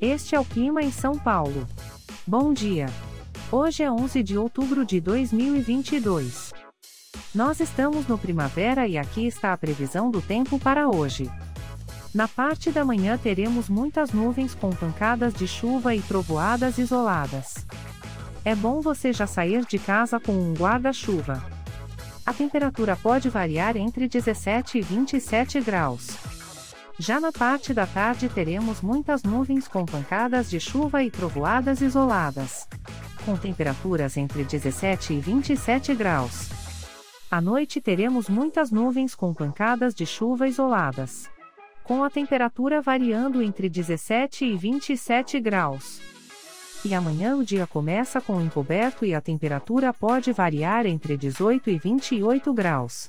Este é o clima em São Paulo. Bom dia. Hoje é 11 de outubro de 2022. Nós estamos no primavera e aqui está a previsão do tempo para hoje. Na parte da manhã teremos muitas nuvens com pancadas de chuva e trovoadas isoladas. É bom você já sair de casa com um guarda-chuva. A temperatura pode variar entre 17 e 27 graus. Já na parte da tarde teremos muitas nuvens com pancadas de chuva e trovoadas isoladas. Com temperaturas entre 17 e 27 graus. À noite teremos muitas nuvens com pancadas de chuva isoladas. Com a temperatura variando entre 17 e 27 graus. E amanhã o dia começa com encoberto e a temperatura pode variar entre 18 e 28 graus.